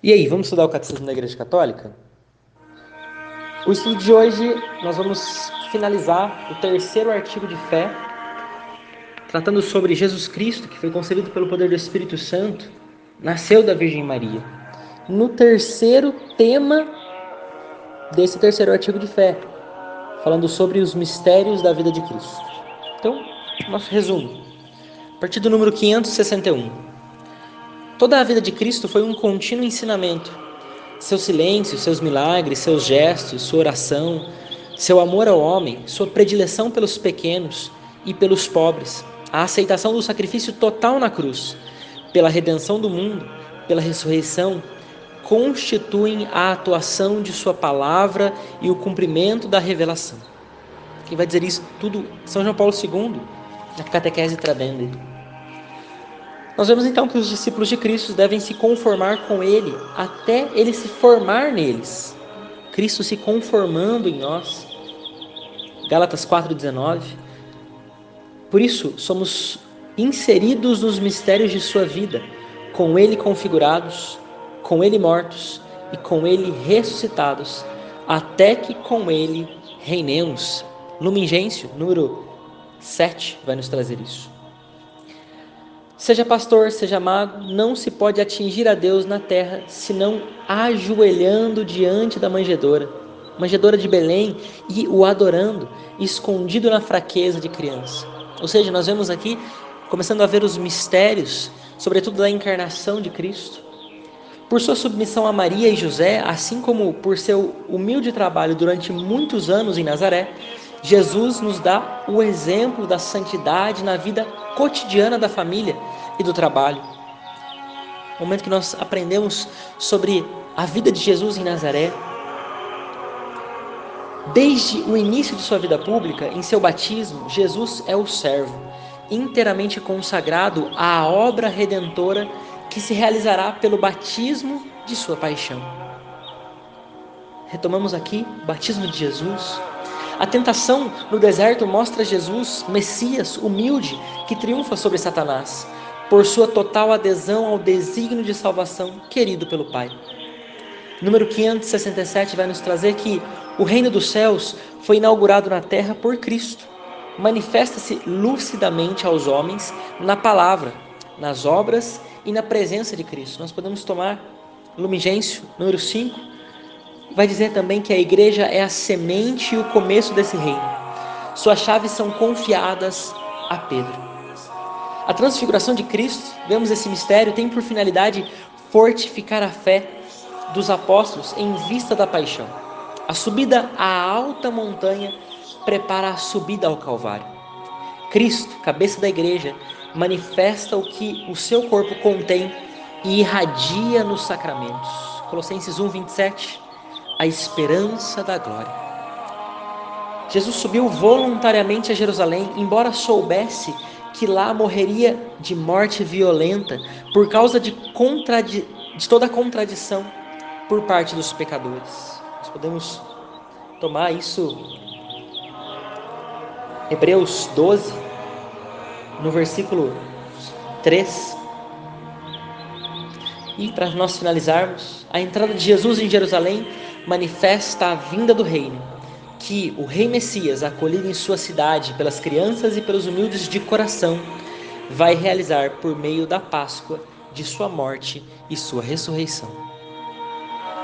E aí, vamos estudar o Catecismo da Igreja Católica? O estudo de hoje nós vamos finalizar o terceiro artigo de fé, tratando sobre Jesus Cristo, que foi concebido pelo poder do Espírito Santo, nasceu da Virgem Maria. No terceiro tema desse terceiro artigo de fé, falando sobre os mistérios da vida de Cristo. Então, nosso resumo. A partir do número 561. Toda a vida de Cristo foi um contínuo ensinamento. Seu silêncio, seus milagres, seus gestos, sua oração, seu amor ao homem, sua predileção pelos pequenos e pelos pobres, a aceitação do sacrifício total na cruz, pela redenção do mundo, pela ressurreição, constituem a atuação de sua palavra e o cumprimento da revelação. Quem vai dizer isso tudo? São João Paulo II, na Catequese Tradendi. Nós vemos então que os discípulos de Cristo devem se conformar com Ele até Ele se formar neles. Cristo se conformando em nós. Gálatas 4,19. Por isso, somos inseridos nos mistérios de Sua vida, com Ele configurados, com Ele mortos e com Ele ressuscitados, até que com Ele reinemos. Lumen Gentium, número 7, vai nos trazer isso. Seja pastor, seja mago, não se pode atingir a Deus na terra senão ajoelhando diante da manjedoura, manjedoura de Belém, e o adorando, escondido na fraqueza de criança. Ou seja, nós vemos aqui, começando a ver os mistérios, sobretudo da encarnação de Cristo. Por sua submissão a Maria e José, assim como por seu humilde trabalho durante muitos anos em Nazaré, Jesus nos dá o exemplo da santidade na vida cotidiana da família e do trabalho. O momento que nós aprendemos sobre a vida de Jesus em Nazaré. Desde o início de sua vida pública, em seu batismo, Jesus é o servo, inteiramente consagrado à obra redentora que se realizará pelo batismo de sua paixão. Retomamos aqui o batismo de Jesus, a tentação no deserto mostra Jesus, Messias, humilde, que triunfa sobre Satanás, por sua total adesão ao desígnio de salvação querido pelo Pai. Número 567 vai nos trazer que o reino dos céus foi inaugurado na terra por Cristo. Manifesta-se lucidamente aos homens na palavra, nas obras e na presença de Cristo. Nós podemos tomar Lumigêncio, número 5, vai dizer também que a igreja é a semente e o começo desse reino. Suas chaves são confiadas a Pedro. A transfiguração de Cristo, vemos esse mistério, tem por finalidade fortificar a fé dos apóstolos em vista da paixão. A subida à alta montanha prepara a subida ao Calvário. Cristo, cabeça da igreja, manifesta o que o seu corpo contém e irradia nos sacramentos. Colossenses 1, 27 a esperança da glória. Jesus subiu voluntariamente a Jerusalém, embora soubesse que lá morreria de morte violenta por causa de, de toda a contradição por parte dos pecadores. Nós podemos tomar isso Hebreus 12, no versículo 3. E para nós finalizarmos, a entrada de Jesus em Jerusalém manifesta a vinda do reino, que o rei Messias, acolhido em sua cidade pelas crianças e pelos humildes de coração, vai realizar por meio da Páscoa de sua morte e sua ressurreição.